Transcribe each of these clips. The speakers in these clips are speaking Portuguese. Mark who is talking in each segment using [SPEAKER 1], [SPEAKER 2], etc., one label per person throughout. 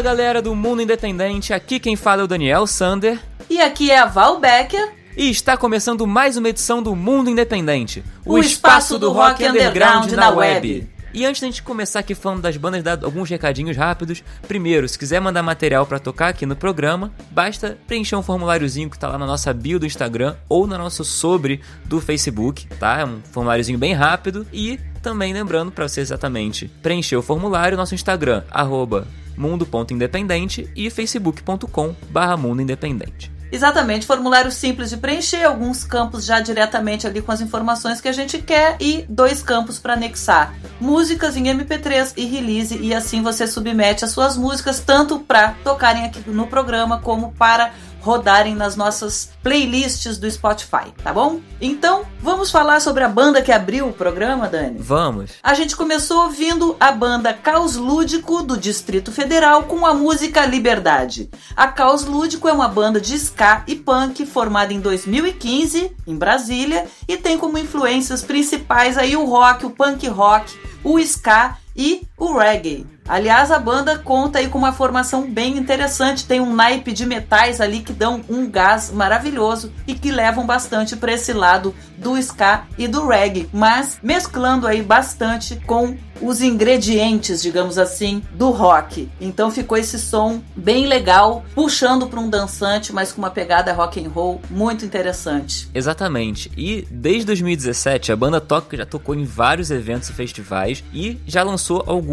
[SPEAKER 1] Fala galera do Mundo Independente, aqui quem fala é o Daniel Sander.
[SPEAKER 2] E aqui é a Val Becker.
[SPEAKER 1] E está começando mais uma edição do Mundo Independente,
[SPEAKER 2] o, o espaço, espaço do, rock, underground, underground na web. web.
[SPEAKER 1] E antes da gente começar aqui falando das bandas, dar alguns recadinhos rápidos. Primeiro, se quiser mandar material para tocar aqui no programa, basta preencher um formuláriozinho que tá lá na nossa bio do Instagram ou no nosso sobre do Facebook, tá? É um formuláriozinho bem rápido e também lembrando para você exatamente preencher o formulário, nosso Instagram, arroba mundo.independente e facebook.com barra mundo independente.
[SPEAKER 2] Exatamente, formulário simples de preencher, alguns campos já diretamente ali com as informações que a gente quer e dois campos para anexar. Músicas em MP3 e release e assim você submete as suas músicas tanto para tocarem aqui no programa como para rodarem nas nossas playlists do Spotify, tá bom? Então, vamos falar sobre a banda que abriu o programa, Dani?
[SPEAKER 1] Vamos.
[SPEAKER 2] A gente começou ouvindo a banda Caos Lúdico do Distrito Federal com a música Liberdade. A Caos Lúdico é uma banda de ska e punk formada em 2015 em Brasília e tem como influências principais aí o rock, o punk rock, o ska e o reggae. Aliás, a banda conta aí com uma formação bem interessante, tem um naipe de metais ali que dão um gás maravilhoso e que levam bastante para esse lado do ska e do reggae, mas mesclando aí bastante com os ingredientes, digamos assim, do rock. Então ficou esse som bem legal, puxando para um dançante, mas com uma pegada rock and roll muito interessante.
[SPEAKER 1] Exatamente. E desde 2017 a banda toca já tocou em vários eventos e festivais e já lançou alguns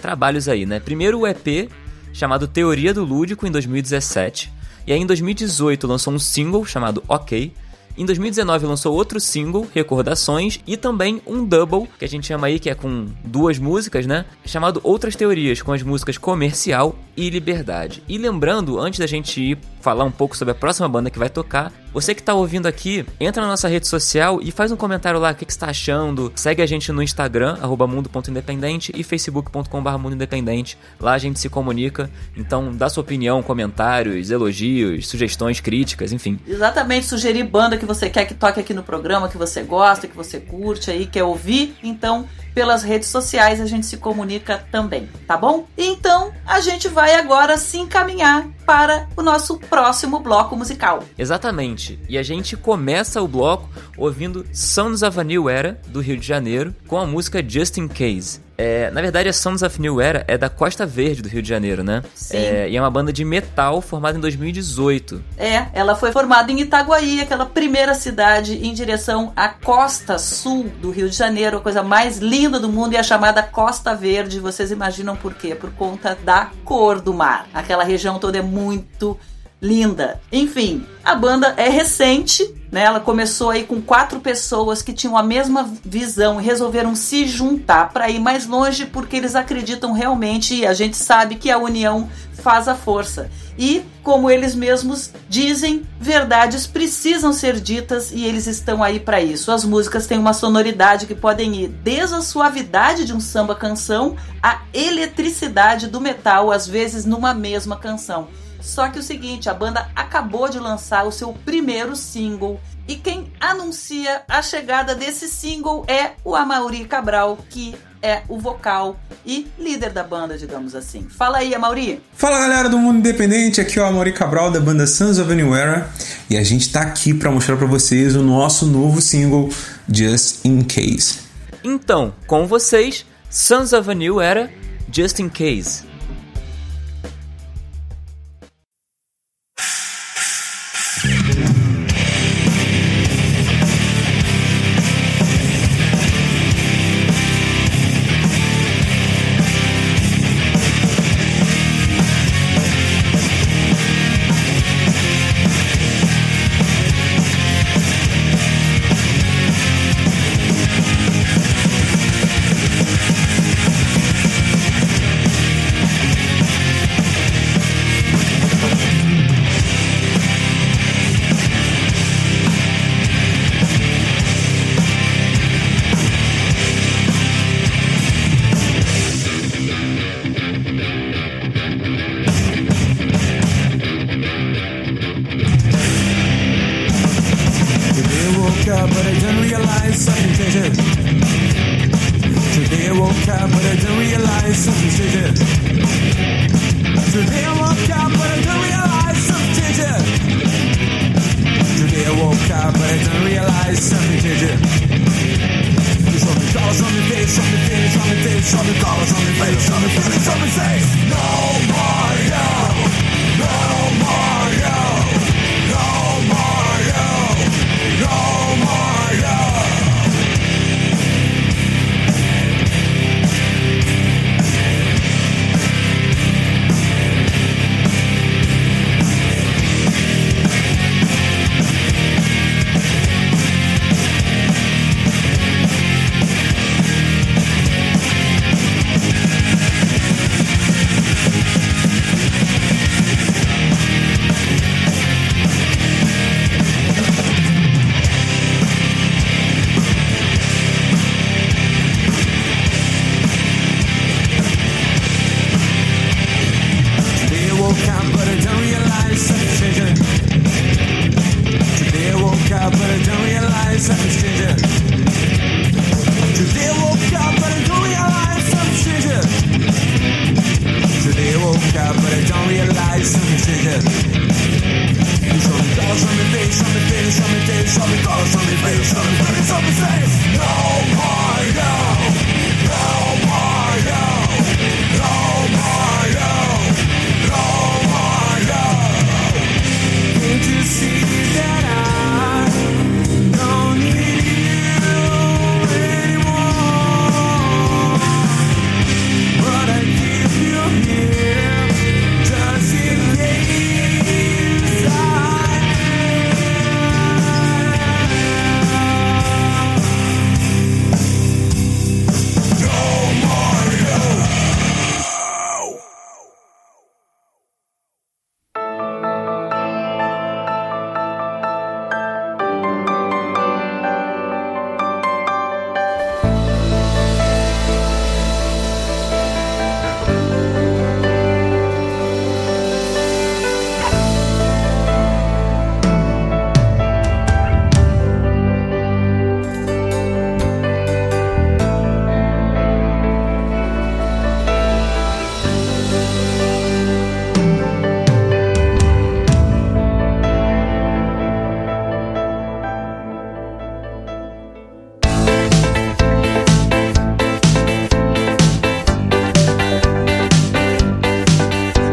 [SPEAKER 1] trabalhos aí, né? Primeiro o EP chamado Teoria do Lúdico em 2017, e aí em 2018 lançou um single chamado OK. Em 2019 lançou outro single, Recordações, e também um double, que a gente chama aí, que é com duas músicas, né? Chamado Outras Teorias, com as músicas Comercial e Liberdade. E lembrando, antes da gente ir falar um pouco sobre a próxima banda que vai tocar, você que está ouvindo aqui, entra na nossa rede social e faz um comentário lá, o que, que está achando. Segue a gente no Instagram, mundo.independente e facebook.com.br mundoindependente. Lá a gente se comunica, então dá sua opinião, comentários, elogios, sugestões, críticas, enfim.
[SPEAKER 2] Exatamente, sugerir banda que você quer que toque aqui no programa, que você gosta, que você curte aí, quer ouvir. Então, pelas redes sociais a gente se comunica também, tá bom? Então a gente vai agora se encaminhar para o nosso próximo bloco musical.
[SPEAKER 1] Exatamente. E a gente começa o bloco ouvindo Sons of a New Era do Rio de Janeiro com a música Just in Case. É, na verdade, a Sons of New Era é da Costa Verde do Rio de Janeiro, né?
[SPEAKER 2] Sim.
[SPEAKER 1] É, e é uma banda de metal formada em 2018.
[SPEAKER 2] É, ela foi formada em Itaguaí, aquela primeira cidade em direção à costa sul do Rio de Janeiro, a coisa mais linda do mundo e a chamada Costa Verde. Vocês imaginam por quê? Por conta da cor do mar. Aquela região toda é muito linda. Enfim, a banda é recente, né? Ela começou aí com quatro pessoas que tinham a mesma visão e resolveram se juntar para ir mais longe porque eles acreditam realmente e a gente sabe que a união faz a força. E, como eles mesmos dizem, verdades precisam ser ditas e eles estão aí para isso. As músicas têm uma sonoridade que podem ir desde a suavidade de um samba canção à eletricidade do metal, às vezes numa mesma canção. Só que o seguinte, a banda acabou de lançar o seu primeiro single e quem anuncia a chegada desse single é o Amaury Cabral, que é o vocal e líder da banda, digamos assim. Fala aí, Amaury.
[SPEAKER 3] Fala galera do Mundo Independente, aqui é o Amaury Cabral da banda Sons of a New Era e a gente tá aqui para mostrar para vocês o nosso novo single Just in Case.
[SPEAKER 1] Então, com vocês, Sons of a New Era, Just in Case.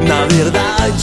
[SPEAKER 4] Na verdade,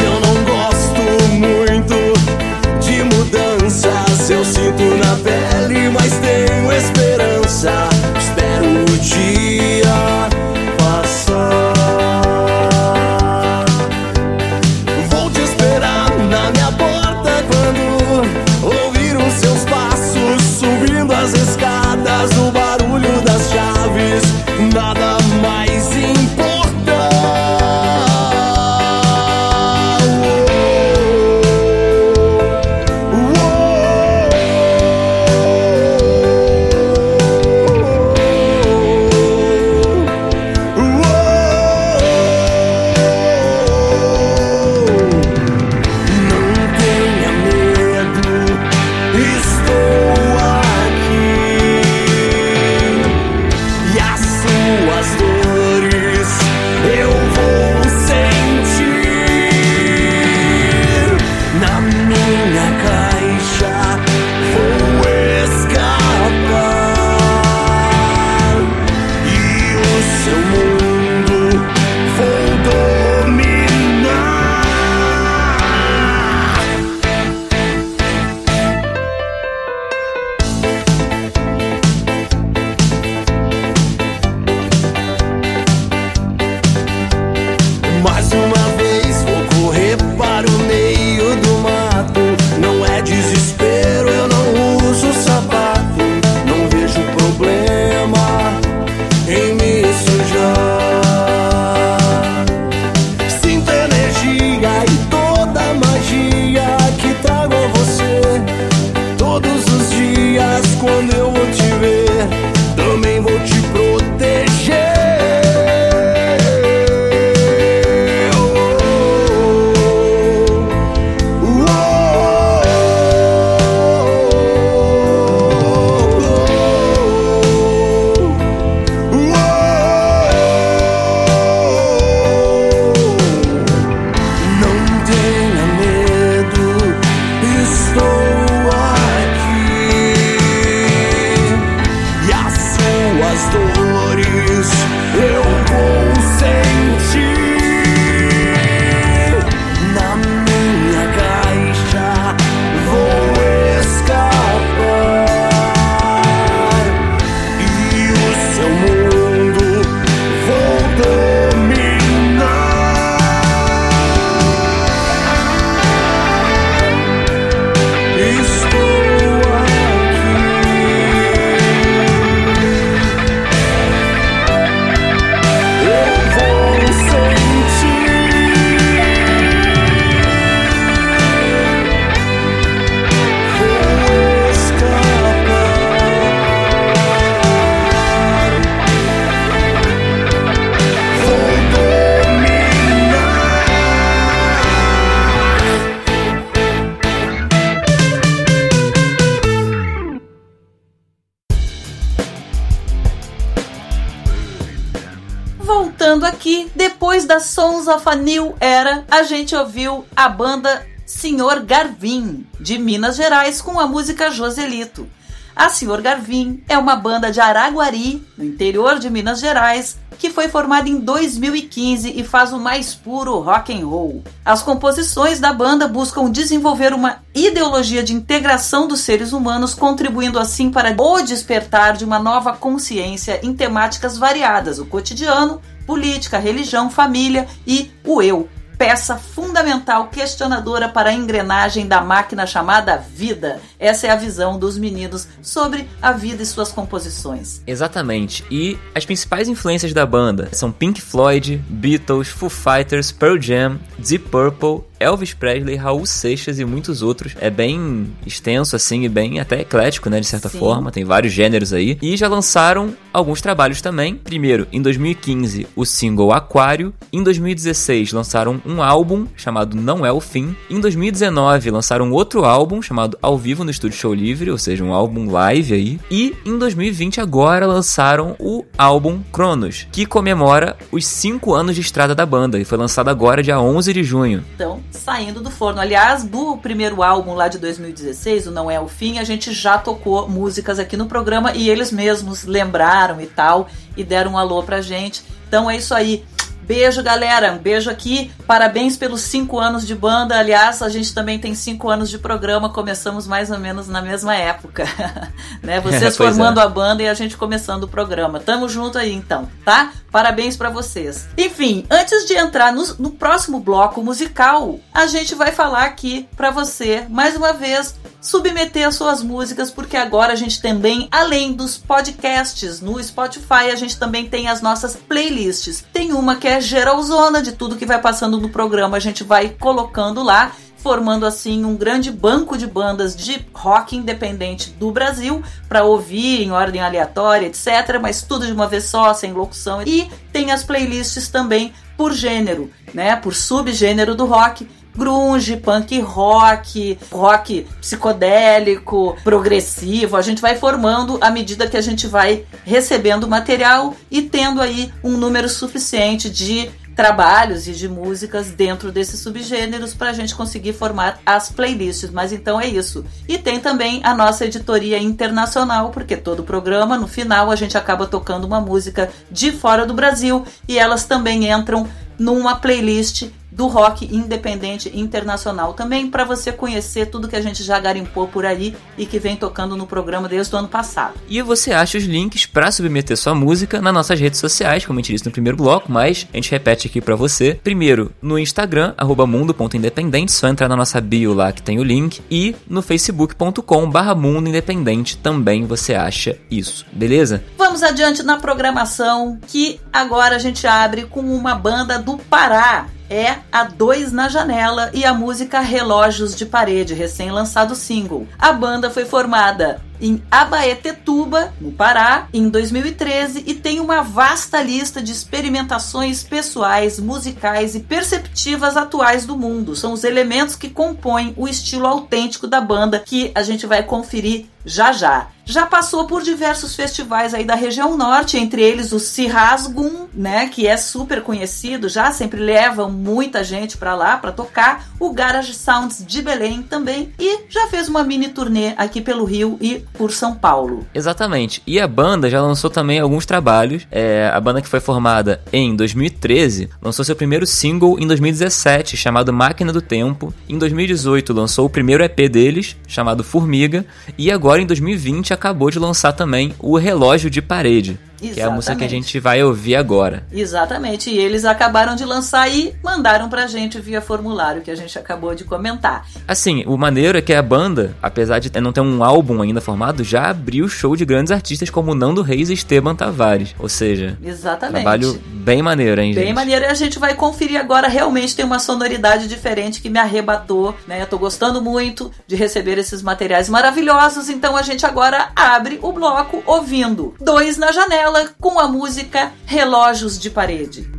[SPEAKER 4] aqui,
[SPEAKER 2] depois da Sons of a New Era, a gente ouviu a banda Senhor Garvin, de Minas Gerais, com a música Joselito. A Senhor Garvin é uma banda de Araguari, no interior de Minas Gerais, que foi formada em 2015 e faz o mais puro rock and roll. As composições da banda buscam desenvolver uma ideologia de integração dos seres humanos, contribuindo assim para o despertar de uma nova consciência em temáticas variadas: o cotidiano, política, religião, família e o eu peça fundamental questionadora para a engrenagem da máquina chamada vida. Essa é a visão dos meninos sobre a vida e suas composições.
[SPEAKER 1] Exatamente. E as principais influências da banda são Pink Floyd, Beatles, Foo Fighters, Pearl Jam, Deep Purple, Elvis Presley, Raul Seixas e muitos outros. É bem extenso, assim, e bem até eclético, né, de certa
[SPEAKER 2] Sim.
[SPEAKER 1] forma. Tem vários gêneros aí. E já lançaram alguns trabalhos também. Primeiro, em 2015, o single Aquário. Em 2016, lançaram um álbum chamado Não É o Fim. Em 2019, lançaram outro álbum chamado Ao Vivo no Estúdio Show Livre, ou seja, um álbum live aí. E em 2020, agora, lançaram o álbum Cronos, que comemora os 5 anos de estrada da banda. E foi lançado agora, dia 11 de junho.
[SPEAKER 2] Então, saindo do forno. Aliás, do primeiro álbum lá de 2016, o Não É o Fim, a gente já tocou músicas aqui no programa e eles mesmos lembraram e tal, e deram um alô pra gente. Então é isso aí. Beijo, galera. Um beijo aqui. Parabéns pelos cinco anos de banda. Aliás, a gente também tem cinco anos de programa. Começamos mais ou menos na mesma época. né? Vocês
[SPEAKER 1] é.
[SPEAKER 2] formando a banda e a gente começando o programa. Tamo junto aí, então, tá? Parabéns pra vocês. Enfim, antes de entrar no, no próximo bloco musical, a gente vai falar aqui pra você, mais uma vez, submeter as suas músicas, porque agora a gente também, além dos podcasts no Spotify, a gente também tem as nossas playlists. Tem uma que é geralzona de tudo que vai passando no programa, a gente vai colocando lá. Formando assim um grande banco de bandas de rock independente do Brasil para ouvir em ordem aleatória, etc. Mas tudo de uma vez só, sem locução. E tem as playlists também por gênero, né? Por subgênero do rock grunge, punk rock, rock psicodélico, progressivo. A gente vai formando à medida que a gente vai recebendo material e tendo aí um número suficiente de trabalhos e de músicas dentro desses subgêneros para a gente conseguir formar as playlists. Mas então é isso. E tem também a nossa editoria internacional, porque todo programa, no final, a gente acaba tocando uma música de fora do Brasil e elas também entram numa playlist do rock independente internacional também para você conhecer tudo que a gente já garimpou por aí e que vem tocando no programa desde o ano passado.
[SPEAKER 1] E você acha os links para submeter sua música nas nossas redes sociais, como a gente disse no primeiro bloco, mas a gente repete aqui para você. Primeiro, no Instagram, mundo.independente, só entrar na nossa bio lá que tem o link. E no facebook.com barra mundo independente também você acha isso, beleza?
[SPEAKER 2] Vamos adiante na programação que agora a gente abre com uma banda do Pará. É a Dois na Janela e a música Relógios de Parede, recém-lançado single. A banda foi formada em Abaetetuba, no Pará, em 2013 e tem uma vasta lista de experimentações pessoais, musicais e perceptivas atuais do mundo. São os elementos que compõem o estilo autêntico da banda que a gente vai conferir já já. Já passou por diversos festivais aí da região norte, entre eles o Cirrasgum, né, que é super conhecido, já sempre leva muita gente pra lá pra tocar, o Garage Sounds de Belém também e já fez uma mini turnê aqui pelo Rio e por São Paulo.
[SPEAKER 1] Exatamente. E a banda já lançou também alguns trabalhos. É, a banda que foi formada em 2013 lançou seu primeiro single em 2017, chamado Máquina do Tempo. Em 2018 lançou o primeiro EP deles, chamado Formiga. E agora em 2020 acabou de lançar também o Relógio de Parede. Que é a música que a
[SPEAKER 2] Exatamente.
[SPEAKER 1] gente vai ouvir agora.
[SPEAKER 2] Exatamente, e eles acabaram de lançar e mandaram pra gente via formulário que a gente acabou de comentar.
[SPEAKER 1] Assim, o maneiro é que a banda, apesar de não ter um álbum ainda formado, já abriu show de grandes artistas como Nando Reis e Esteban Tavares. Ou seja,
[SPEAKER 2] Exatamente.
[SPEAKER 1] trabalho bem maneiro, hein,
[SPEAKER 2] Bem
[SPEAKER 1] gente?
[SPEAKER 2] maneiro, e a gente vai conferir agora. Realmente tem uma sonoridade diferente que me arrebatou, né? Eu tô gostando muito de receber esses materiais maravilhosos. Então a gente agora abre o bloco ouvindo Dois na Janela com a música Relógios de Parede.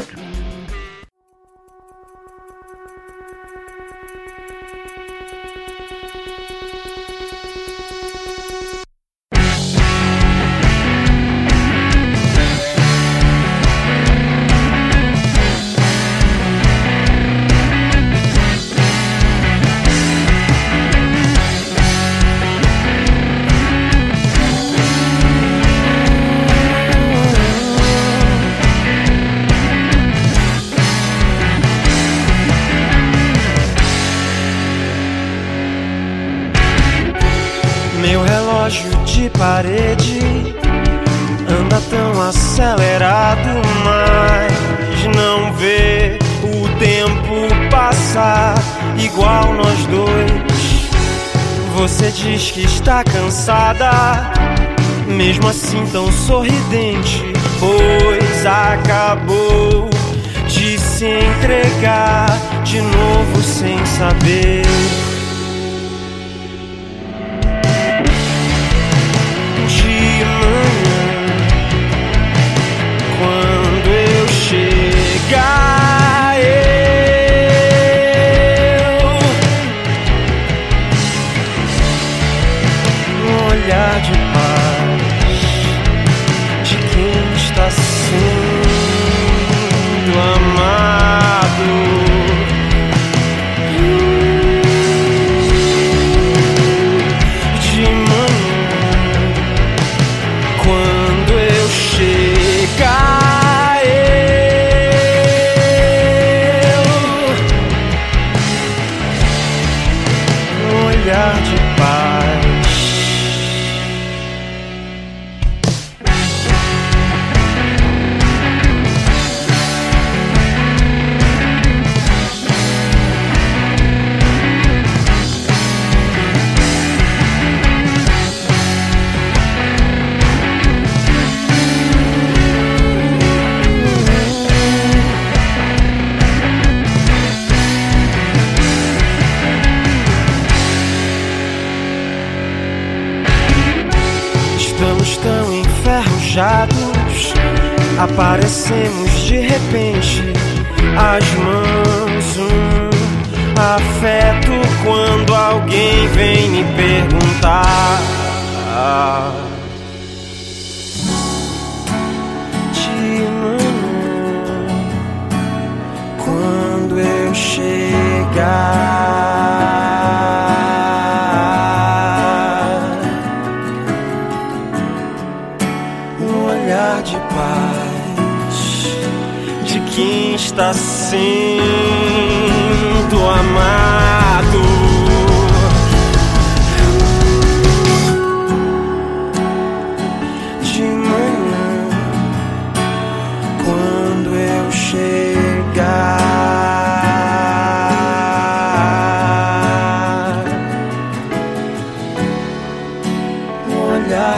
[SPEAKER 5] mesmo assim tão sorridente, pois acabou de se entregar de novo sem saber.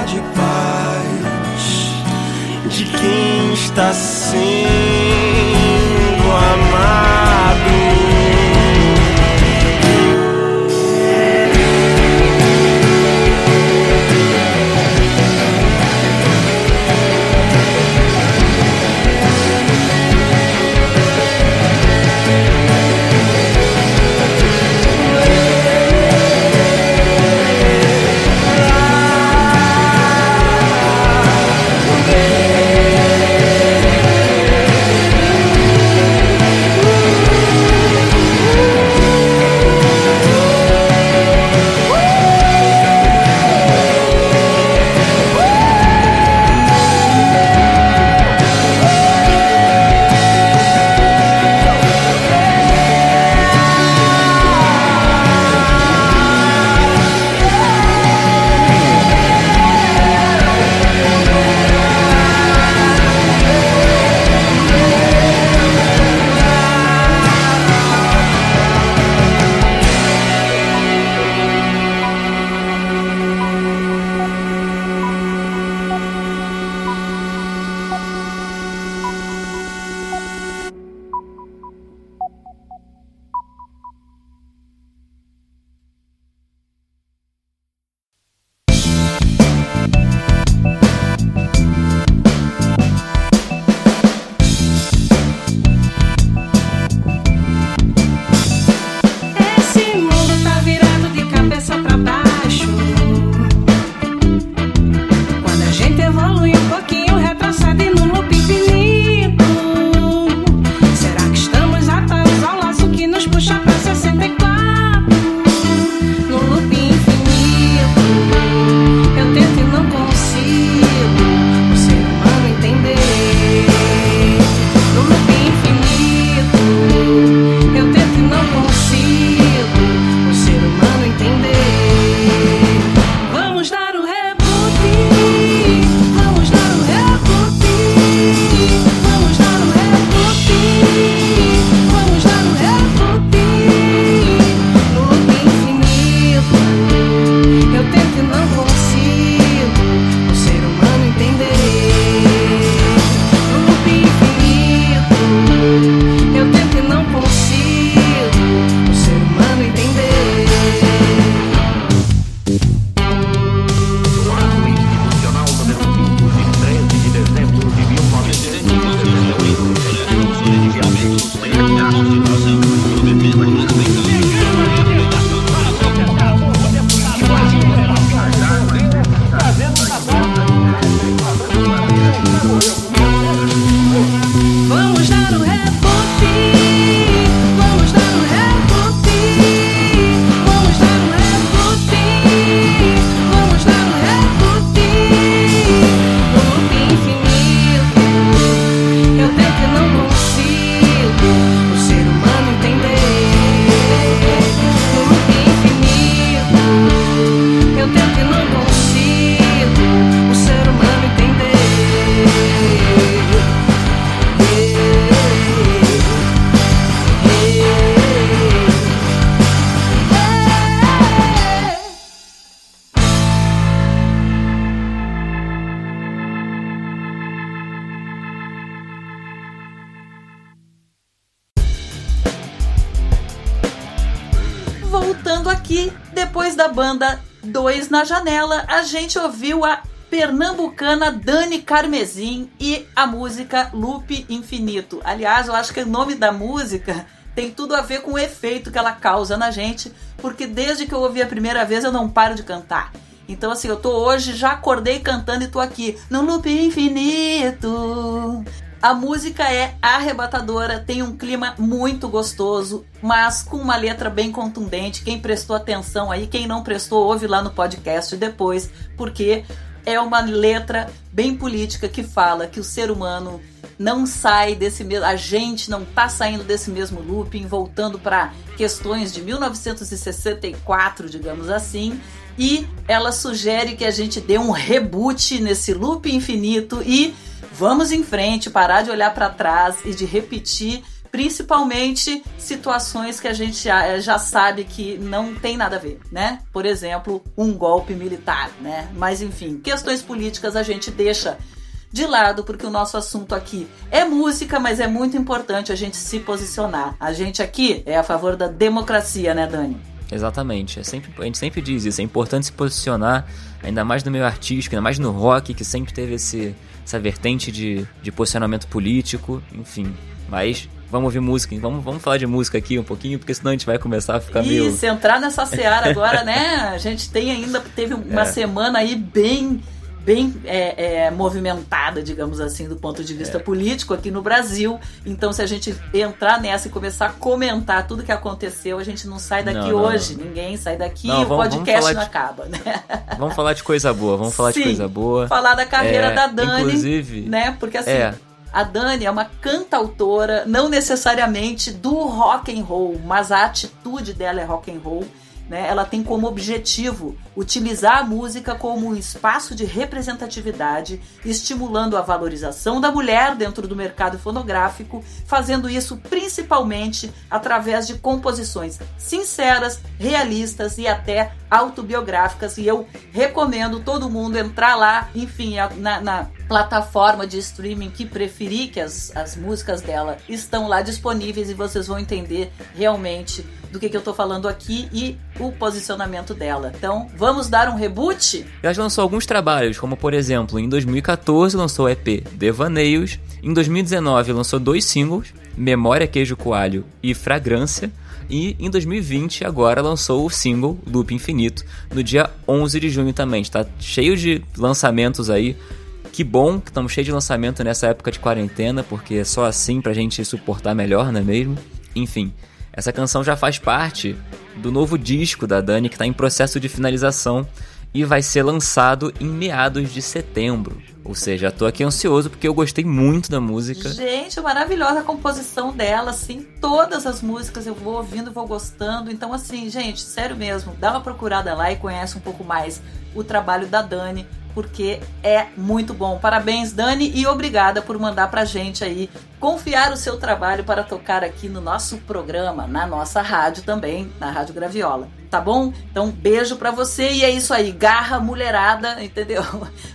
[SPEAKER 5] de paz de quem está
[SPEAKER 2] sem. Na Janela, a gente ouviu a pernambucana Dani Carmesim e a música Loop Infinito. Aliás, eu acho que o nome da música tem tudo a ver com o efeito que ela causa na gente, porque desde que eu ouvi a primeira vez eu não paro de cantar. Então, assim, eu tô hoje, já acordei cantando e tô aqui no loop infinito. A música é arrebatadora, tem um clima muito gostoso, mas com uma letra bem contundente. Quem prestou atenção aí, quem não prestou, ouve lá no podcast depois, porque é uma letra bem política que fala que o ser humano não sai desse mesmo, a gente não tá saindo desse mesmo looping, voltando para questões de 1964, digamos assim, e ela sugere que a gente dê um reboot nesse loop infinito e vamos em frente, parar de olhar para trás e de repetir principalmente situações que a gente já, já, sabe que não tem nada a ver, né? Por exemplo, um golpe militar, né? Mas enfim, questões políticas a gente deixa de lado porque o nosso assunto aqui é música, mas é muito importante a gente se posicionar. A gente aqui é a favor da democracia, né, Dani?
[SPEAKER 1] Exatamente. É sempre, a gente sempre diz isso. É importante se posicionar, ainda mais no meio artístico, ainda mais no rock, que sempre teve esse, essa vertente de, de posicionamento político, enfim. Mas vamos ouvir música, vamos, vamos falar de música aqui um pouquinho, porque senão a gente vai começar a ficar
[SPEAKER 2] Isso,
[SPEAKER 1] meio.
[SPEAKER 2] Isso, entrar nessa seara agora, né? A gente tem ainda, teve uma é. semana aí bem bem é, é, movimentada, digamos assim, do ponto de vista é. político aqui no Brasil. Então, se a gente entrar nessa e começar a comentar tudo que aconteceu, a gente não sai daqui não, hoje. Não. Ninguém sai daqui e o vamos, podcast vamos não de, acaba, né?
[SPEAKER 1] Vamos falar de coisa boa, vamos falar Sim, de coisa boa.
[SPEAKER 2] Falar da carreira
[SPEAKER 1] é,
[SPEAKER 2] da Dani.
[SPEAKER 1] Inclusive.
[SPEAKER 2] Né? Porque assim. A Dani é uma cantautora, não necessariamente do rock and roll, mas a atitude dela é rock and roll né, ela tem como objetivo utilizar a música como um espaço de representatividade, estimulando a valorização da mulher dentro do mercado fonográfico, fazendo isso principalmente através de composições sinceras, realistas e até autobiográficas. E eu recomendo todo mundo entrar lá, enfim, na, na plataforma de streaming que preferir, que as, as músicas dela estão lá disponíveis e vocês vão entender realmente do que, que eu tô falando aqui e o posicionamento dela. Então, vamos dar um reboot?
[SPEAKER 1] Ela lançou alguns trabalhos, como por exemplo, em 2014 lançou o EP Devaneios, em 2019 lançou dois singles, Memória Queijo Coalho e Fragrância, e em 2020 agora lançou o single Loop Infinito, no dia 11 de junho também. Está cheio de lançamentos aí. Que bom que estamos cheios de lançamento nessa época de quarentena, porque é só assim pra gente suportar melhor, não é mesmo? Enfim, essa canção já faz parte do novo disco da Dani que está em processo de finalização e vai ser lançado em meados de setembro. Ou seja, tô aqui ansioso porque eu gostei muito da música.
[SPEAKER 2] Gente, maravilhosa a composição dela, assim, todas as músicas eu vou ouvindo, vou gostando. Então, assim, gente, sério mesmo, dá uma procurada lá e conhece um pouco mais o trabalho da Dani porque é muito bom. Parabéns, Dani, e obrigada por mandar pra gente aí confiar o seu trabalho para tocar aqui no nosso programa, na nossa rádio também, na Rádio Graviola. Tá bom? Então, beijo para você e é isso aí, garra mulherada, entendeu?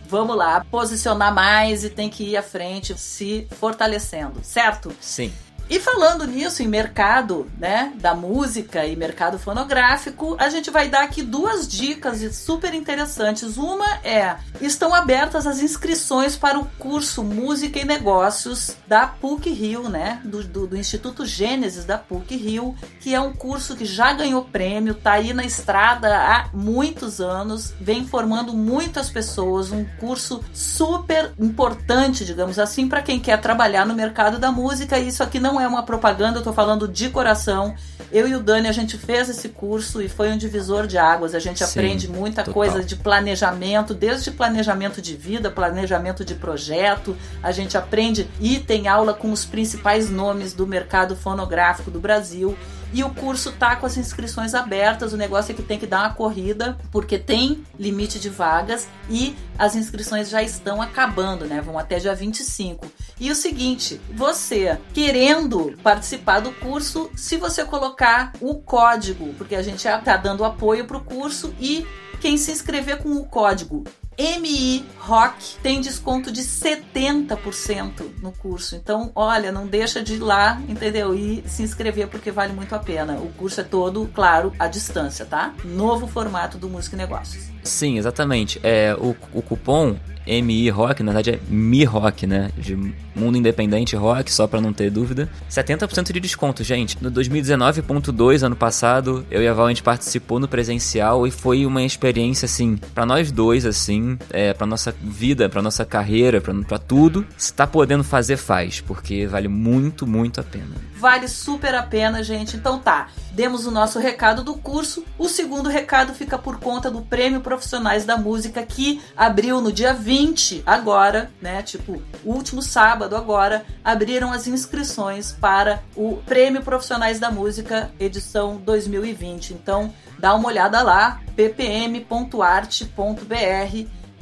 [SPEAKER 2] Vamos lá, posicionar mais e tem que ir à frente, se fortalecendo, certo?
[SPEAKER 1] Sim.
[SPEAKER 2] E falando nisso, em mercado, né, da música e mercado fonográfico, a gente vai dar aqui duas dicas super interessantes. Uma é: estão abertas as inscrições para o curso Música e Negócios da PUC Rio, né, do, do, do Instituto Gênesis da PUC Rio, que é um curso que já ganhou prêmio, tá aí na estrada há muitos anos, vem formando muitas pessoas, um curso super importante, digamos assim, para quem quer trabalhar no mercado da música. Isso aqui não é uma propaganda, eu tô falando de coração. Eu e o Dani, a gente fez esse curso e foi um divisor de águas. A gente Sim, aprende muita total. coisa de planejamento, desde planejamento de vida, planejamento de projeto. A gente aprende e tem aula com os principais nomes do mercado fonográfico do Brasil. E o curso tá com as inscrições abertas. O negócio é que tem que dar uma corrida, porque tem limite de vagas e as inscrições já estão acabando, né? Vão até dia 25. E o seguinte, você querendo participar do curso, se você colocar o código, porque a gente já tá dando apoio pro curso e quem se inscrever com o código MI Rock tem desconto de 70% no curso. Então, olha, não deixa de ir lá, entendeu? E se inscrever porque vale muito a pena. O curso é todo, claro, à distância, tá? Novo formato do Música e Negócios.
[SPEAKER 1] Sim, exatamente. É, o, o cupom MI Rock, na verdade é Mi Rock, né? De Mundo Independente Rock, só pra não ter dúvida. 70% de desconto, gente. No 2019.2, ano passado, eu e a Val, a gente participou no presencial e foi uma experiência, assim, pra nós dois, assim, é, pra nossa vida, pra nossa carreira, pra tudo. Se tá podendo fazer, faz, porque vale muito, muito a pena.
[SPEAKER 2] Vale super a pena, gente. Então tá, demos o nosso recado do curso. O segundo recado fica por conta do Prêmio Profissionais da Música que abriu no dia 20, agora, né? Tipo, último sábado agora, abriram as inscrições para o Prêmio Profissionais da Música edição 2020. Então, dá uma olhada lá, ppm.arte.br,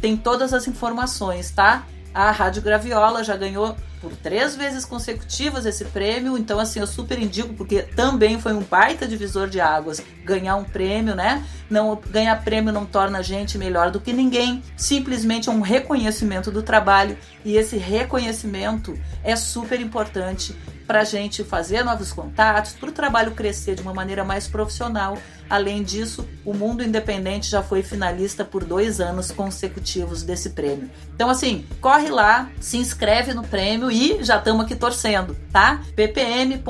[SPEAKER 2] tem todas as informações, tá? A Rádio Graviola já ganhou por três vezes consecutivas esse prêmio, então assim eu super indico porque também foi um baita divisor de águas ganhar um prêmio, né? Não ganhar prêmio não torna a gente melhor do que ninguém, simplesmente é um reconhecimento do trabalho. E esse reconhecimento é super importante para a gente fazer novos contatos, para o trabalho crescer de uma maneira mais profissional. Além disso, o Mundo Independente já foi finalista por dois anos consecutivos desse prêmio. Então, assim, corre lá, se inscreve no prêmio e já estamos aqui torcendo, tá? ppm.arte.br.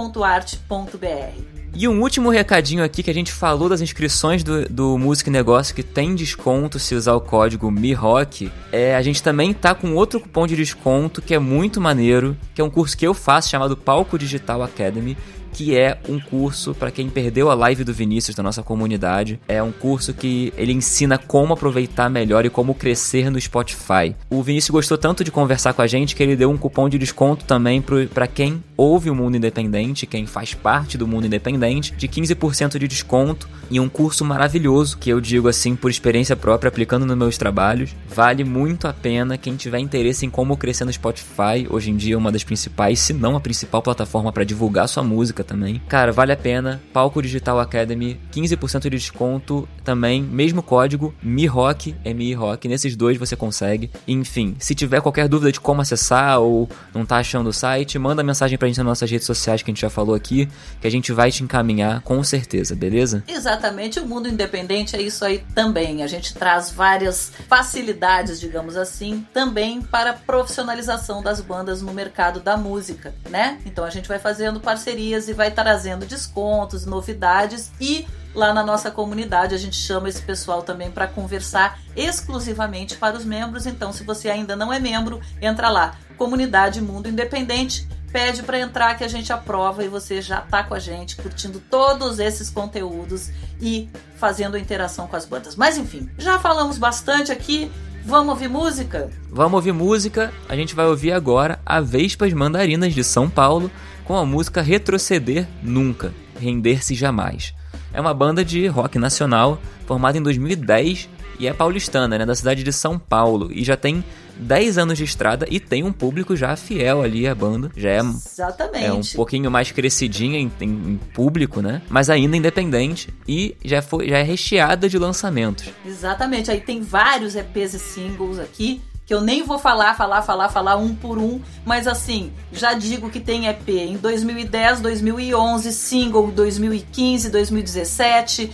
[SPEAKER 1] E um último recadinho aqui que a gente falou das inscrições do, do Música e Negócio que tem desconto se usar o código MIROC. É, a gente também tá com outro cupom de desconto que é muito maneiro, que é um curso que eu faço chamado Palco Digital Academy que é um curso para quem perdeu a live do Vinícius da nossa comunidade. É um curso que ele ensina como aproveitar melhor e como crescer no Spotify. O Vinícius gostou tanto de conversar com a gente que ele deu um cupom de desconto também para quem ouve o Mundo Independente, quem faz parte do Mundo Independente, de 15% de desconto e um curso maravilhoso que eu digo assim por experiência própria aplicando nos meus trabalhos. Vale muito a pena quem tiver interesse em como crescer no Spotify. Hoje em dia é uma das principais, se não a principal plataforma para divulgar sua música também. Cara, vale a pena. Palco Digital Academy, 15% de desconto também, mesmo código MIROC, M-I-ROC. Nesses dois você consegue. Enfim, se tiver qualquer dúvida de como acessar ou não tá achando o site, manda mensagem pra gente nas nossas redes sociais que a gente já falou aqui, que a gente vai te encaminhar com certeza, beleza?
[SPEAKER 2] Exatamente, o mundo independente é isso aí também. A gente traz várias facilidades, digamos assim, também para profissionalização das bandas no mercado da música, né? Então a gente vai fazendo parcerias e vai trazendo descontos, novidades e lá na nossa comunidade a gente chama esse pessoal também para conversar exclusivamente para os membros. Então, se você ainda não é membro, entra lá, Comunidade Mundo Independente, pede para entrar que a gente aprova e você já tá com a gente curtindo todos esses conteúdos e fazendo interação com as bandas. Mas enfim, já falamos bastante aqui. Vamos ouvir música?
[SPEAKER 1] Vamos ouvir música. A gente vai ouvir agora a Vespas Mandarinas de São Paulo com a música Retroceder Nunca, Render-se Jamais. É uma banda de rock nacional formada em 2010 e é paulistana, né, da cidade de São Paulo, e já tem 10 anos de estrada e tem um público já fiel ali à banda. Já é,
[SPEAKER 2] Exatamente.
[SPEAKER 1] é um pouquinho mais crescidinha em, em- em público, né? Mas ainda independente e já, foi, já é recheada de lançamentos.
[SPEAKER 2] Exatamente. Aí tem vários EPs e singles aqui que eu nem vou falar, falar, falar, falar um por um, mas assim, já digo que tem EP em 2010, 2011, single em 2015, 2017,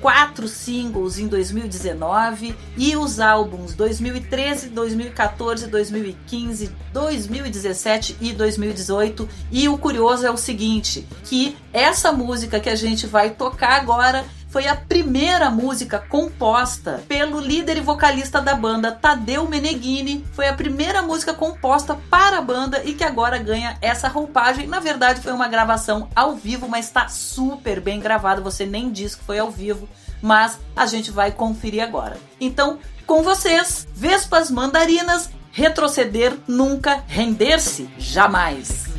[SPEAKER 2] quatro singles em 2019 e os álbuns 2013, 2014, 2015, 2017 e 2018. E o curioso é o seguinte, que essa música que a gente vai tocar agora foi a primeira música composta pelo líder e vocalista da banda, Tadeu Meneghini. Foi a primeira música composta para a banda e que agora ganha essa roupagem. Na verdade, foi uma gravação ao vivo, mas está super bem gravado. Você nem diz que foi ao vivo, mas a gente vai conferir agora. Então, com vocês, Vespas Mandarinas, retroceder nunca, render-se jamais.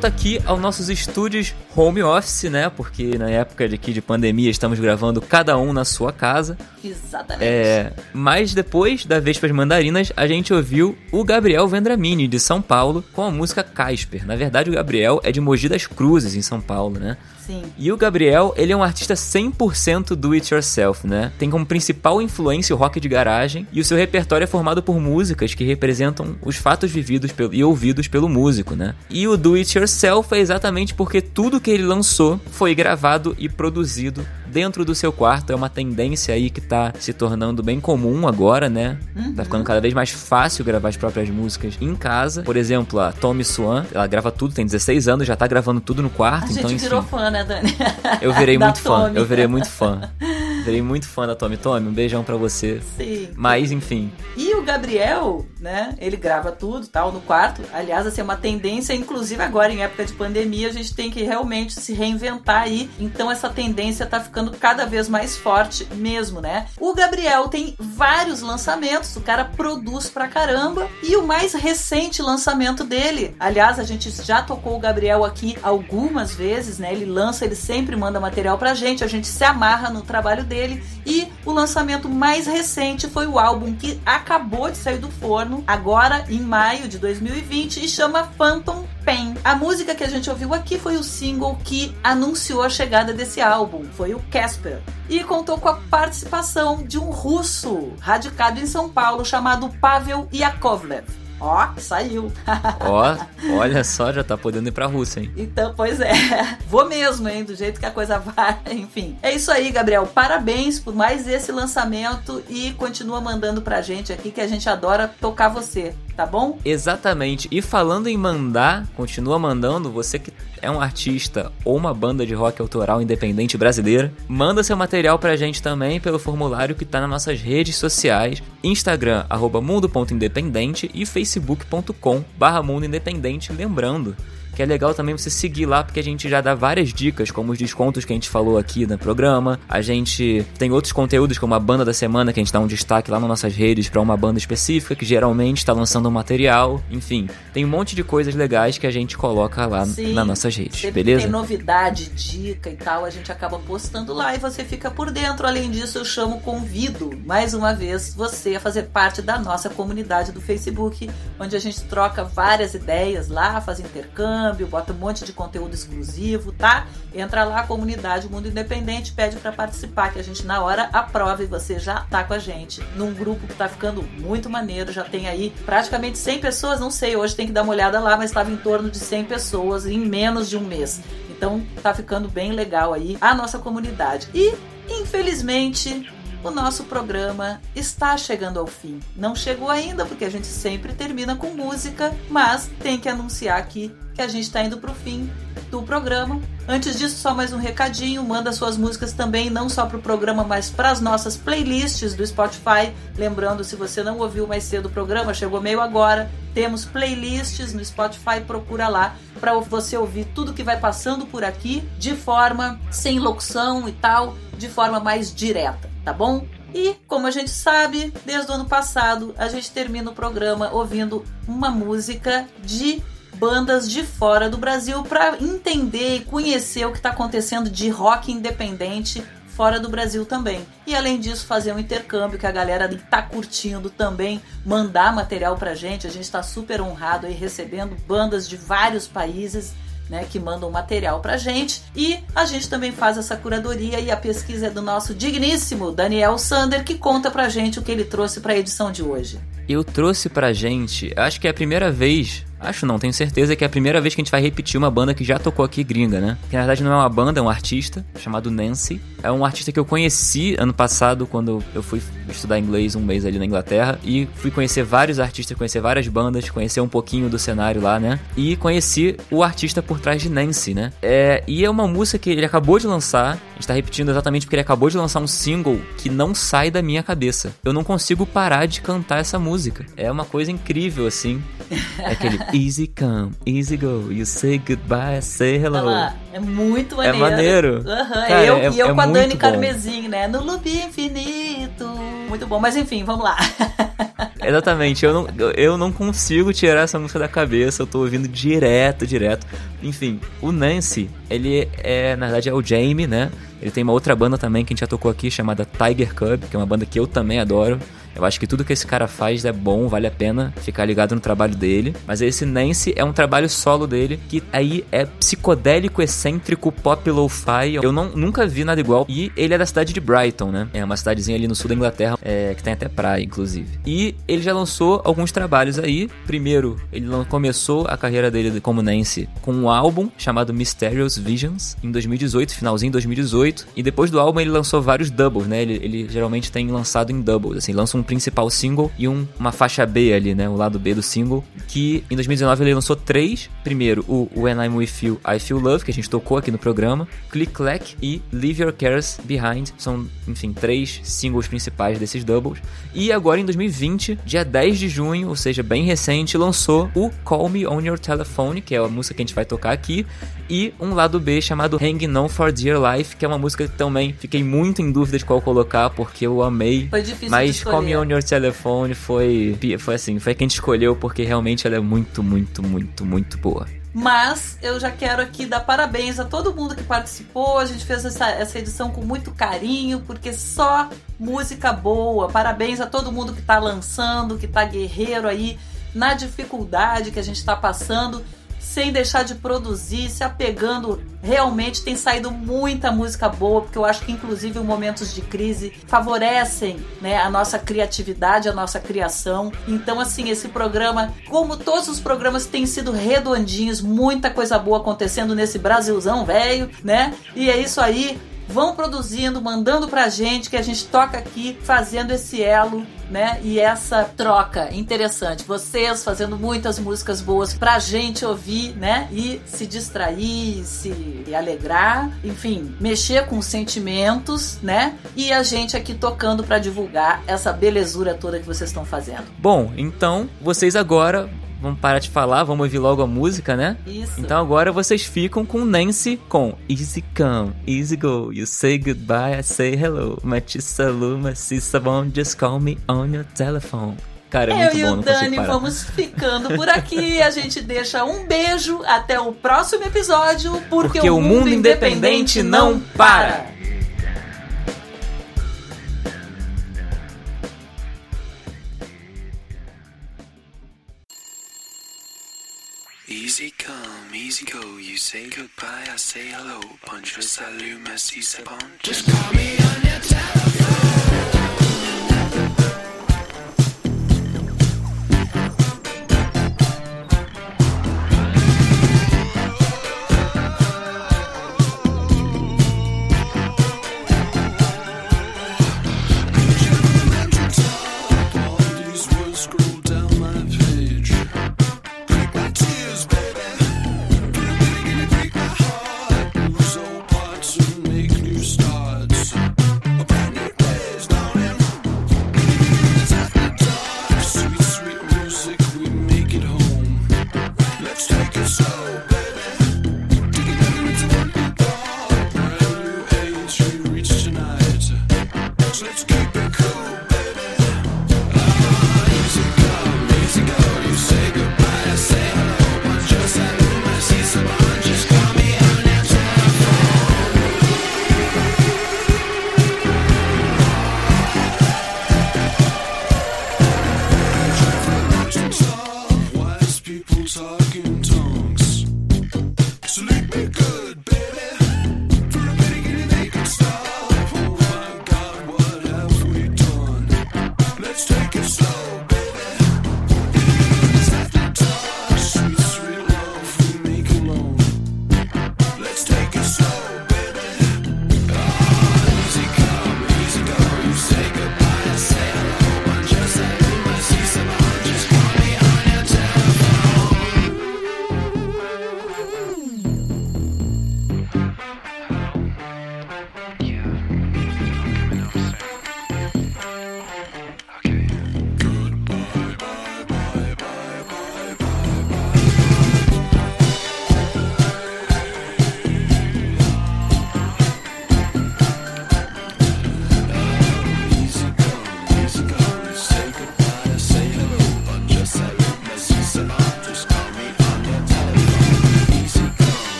[SPEAKER 1] Volta aqui aos nossos estúdios home office, né? Porque na época de, aqui de pandemia estamos gravando cada um na sua casa.
[SPEAKER 2] Exatamente.
[SPEAKER 1] É, mas depois da Vespas Mandarinas, a gente ouviu o Gabriel Vendramini, de São Paulo, com a música Casper. Na verdade, o Gabriel é de Mogi das Cruzes, em São Paulo, né?
[SPEAKER 2] Sim.
[SPEAKER 1] E o Gabriel, ele é um artista 100% do it yourself, né? Tem como principal influência o rock de garagem e o seu repertório é formado por músicas que representam os fatos vividos pelo- e ouvidos pelo músico, né? E o do it yourself é exatamente porque tudo que ele lançou foi gravado e produzido dentro do seu quarto. É uma tendência aí que tá se tornando bem comum agora, né? Tá ficando cada vez mais fácil gravar as próprias músicas em casa. Por exemplo, a Tommy Swan, ela grava tudo, tem 16 anos, já tá gravando tudo no quarto,
[SPEAKER 2] A gente
[SPEAKER 1] então enfim.
[SPEAKER 2] virou fã, né, Dani?
[SPEAKER 1] Eu virei
[SPEAKER 2] Da
[SPEAKER 1] muito fã.
[SPEAKER 2] Tommy.
[SPEAKER 1] Eu virei muito fã. Virei muito fã da Tommy Tommy. Um beijão pra você.
[SPEAKER 2] Sim.
[SPEAKER 1] Mas, enfim.
[SPEAKER 2] E o Gabriel, né? Ele grava tudo, tal, no quarto. Aliás, assim, é uma tendência, inclusive agora em época de pandemia, a gente tem que realmente se reinventar aí. Então essa tendência tá ficando cada vez mais forte mesmo, né? O Gabriel tem vários lançamentos, o cara produz pra caramba. E o mais recente lançamento dele, aliás, a gente já tocou o Gabriel aqui algumas vezes, né? Ele lança, ele sempre manda material pra gente, a gente se amarra no trabalho dele. E o lançamento mais recente foi o álbum que acabou de sair do forno, agora em maio de 2020, e chama Phantom Pain. A música que a gente ouviu aqui foi o single que anunciou a chegada desse álbum, foi o Casper. E contou com a participação de um russo radicado em São Paulo chamado Pavel Yakovlev. Ó, saiu.
[SPEAKER 1] Ó, olha só, já tá podendo ir pra Rússia, hein?
[SPEAKER 2] Então, pois é. Vou mesmo, hein? Do jeito que a coisa vai. Enfim. É isso aí, Gabriel. Parabéns por mais esse lançamento e continua mandando pra gente aqui que a gente adora tocar você, tá bom?
[SPEAKER 1] Exatamente. E falando em mandar, continua mandando, você que é um artista ou uma banda de rock autoral independente brasileira, manda seu material pra gente também pelo formulário que tá nas nossas redes sociais, Instagram, arroba mundo.independente e facebook.com barra mundo independente, lembrando que é legal também você seguir lá, porque a gente já dá várias dicas, como os descontos que a gente falou aqui no programa. A gente tem outros conteúdos, como a banda da semana, que a gente dá um destaque lá nas nossas redes para uma banda específica, que geralmente está lançando um material. Enfim, tem um monte de coisas legais que a gente coloca lá
[SPEAKER 2] Sim,
[SPEAKER 1] nas nossas redes, beleza?
[SPEAKER 2] Tem novidade, dica e tal, a gente acaba postando lá e você fica por dentro. Além disso, eu chamo, convido mais uma vez você a fazer parte da nossa comunidade do Facebook, onde a gente troca várias ideias lá, faz intercâmbio, bota um monte de conteúdo exclusivo, tá? Entra lá, comunidade Mundo Independente, pede para participar, que a gente na hora aprova e você já tá com a gente num grupo que tá ficando muito maneiro, já tem aí praticamente 100 pessoas, não sei, hoje tem que dar uma olhada lá, mas estava em torno de 100 pessoas em menos de um mês. Então tá ficando bem legal aí a nossa comunidade. E, infelizmente, o nosso programa está chegando ao fim. Não chegou ainda, porque a gente sempre termina com música, mas tem que anunciar aqui que a gente está indo para o fim do programa. Antes disso, só mais um recadinho: manda suas músicas também, não só para o programa, mas para as nossas playlists do Spotify. Lembrando, se você não ouviu mais cedo o programa, chegou meio agora. Temos playlists no Spotify, procura lá para você ouvir tudo que vai passando por aqui de forma sem locução e tal, de forma mais direta, tá bom? E, como a gente sabe, desde o ano passado, a gente termina o programa ouvindo uma música de bandas de fora do Brasil para entender e conhecer o que está acontecendo de rock independente fora do Brasil também. E além disso, fazer um intercâmbio que a galera tá curtindo também, mandar material pra gente. A gente está super honrado aí recebendo bandas de vários países. Né, que mandam material pra gente e a gente também faz essa curadoria e a pesquisa é do nosso digníssimo Daniel Sander que conta pra gente o que ele trouxe pra edição de hoje.
[SPEAKER 1] Eu trouxe pra gente, acho que é a primeira vez Acho não, tenho certeza que é a primeira vez que a gente vai repetir uma banda que já tocou aqui gringa, né? Que na verdade não é uma banda, é um artista chamado Nancy. É um artista que eu conheci ano passado quando eu fui estudar inglês um mês ali na Inglaterra e fui conhecer vários artistas, conhecer várias bandas, conhecer um pouquinho do cenário lá, né? E conheci o artista por trás de Nancy, né? É, e é uma música que ele acabou de lançar, a gente tá repetindo exatamente porque ele acabou de lançar um single que não sai da minha cabeça. Eu não consigo parar de cantar essa música. É uma coisa incrível, assim. É aquele Easy come, easy go. You say goodbye, say hello.
[SPEAKER 2] Lá, é muito maneiro.
[SPEAKER 1] É maneiro.
[SPEAKER 2] Uhum,
[SPEAKER 1] Cara,
[SPEAKER 2] eu,
[SPEAKER 1] é-
[SPEAKER 2] e eu
[SPEAKER 1] é
[SPEAKER 2] com a Dani. Carmesim, né? No loop infinito. Muito bom, mas enfim, vamos lá.
[SPEAKER 1] Exatamente, eu não, eu não consigo tirar essa música da cabeça, eu tô ouvindo direto, direto. Enfim, o Nancy, ele é, na verdade, é o Jamie, né? Ele tem uma outra banda também que a gente já tocou aqui, chamada Tiger Cub, que é uma banda que eu também adoro. Eu acho que tudo que esse cara faz é bom, vale a pena ficar ligado no trabalho dele. Mas esse Nancy é um trabalho solo dele, que aí é psicodélico, excêntrico, pop lo-fi. Eu não, nunca vi nada igual. E ele é da cidade de Brighton, né? É uma cidadezinha ali no sul da Inglaterra, é, que tem até praia, inclusive. E ele já lançou alguns trabalhos aí. Primeiro, ele começou a carreira dele como Nancy com um álbum chamado Mysterious Visions, em 2018, finalzinho de 2018. E depois do álbum ele lançou vários doubles, né? Ele, ele geralmente tem lançado em doubles, assim, lança um principal single e um, uma faixa B ali, né? O lado B do single. Que em 2019 ele lançou três. Primeiro, o When I'm With You, I Feel Love, que a gente tocou aqui no programa. Click Clack e Leave Your Cares Behind. São, enfim, três singles principais desses doubles. E agora em 2020, dia 10 de junho, ou seja, bem recente, lançou o Call Me On Your Telephone, que é a música que a gente vai tocar aqui. E um lado B chamado Hanging On For Dear Life, que é uma música que também fiquei muito em dúvida de qual colocar, porque eu amei.
[SPEAKER 2] Foi difícil
[SPEAKER 1] Mas. Call Me On Your Telephone foi, foi assim, foi a que a gente escolheu, porque realmente ela é muito, muito, muito, muito boa.
[SPEAKER 2] Mas eu já quero aqui dar parabéns a todo mundo que participou. A gente fez essa, essa edição com muito carinho, porque só música boa. Parabéns a todo mundo que tá lançando, que tá guerreiro aí na dificuldade que a gente tá passando, sem deixar de produzir, se apegando. Realmente tem saído muita música boa, porque eu acho que inclusive os momentos de crise favorecem, né, a nossa criatividade, a nossa criação. Então assim, esse programa, como todos os programas têm sido redondinhos, muita coisa boa acontecendo nesse Brasilzão velho, né? E é isso aí. Vão produzindo, mandando pra gente, que a gente toca aqui, fazendo esse elo, né? E essa troca interessante. Vocês fazendo muitas músicas boas pra gente ouvir, né? E se distrair, se alegrar, enfim, mexer com os sentimentos, né? E a gente aqui tocando pra divulgar essa belezura toda que vocês estão fazendo.
[SPEAKER 1] Bom, então vocês agora vamos parar de falar, vamos ouvir logo a música, né?
[SPEAKER 2] Isso.
[SPEAKER 1] Então agora vocês ficam com Nancy com Easy Come, Easy Go. You say goodbye, I say hello. Matissa Luma, Cissa Bom, just call me on your telephone. Cara, é
[SPEAKER 2] Eu
[SPEAKER 1] muito
[SPEAKER 2] e
[SPEAKER 1] bom,
[SPEAKER 2] o
[SPEAKER 1] não consigo
[SPEAKER 2] Dani vamos ficando por aqui. A gente deixa um beijo até o próximo episódio, porque,
[SPEAKER 1] Porque o mundo independente não para.
[SPEAKER 4] Easy come, easy go. You say goodbye, I say hello. Bonjour, salut, merci, c'est bon. Just call me on your telephone.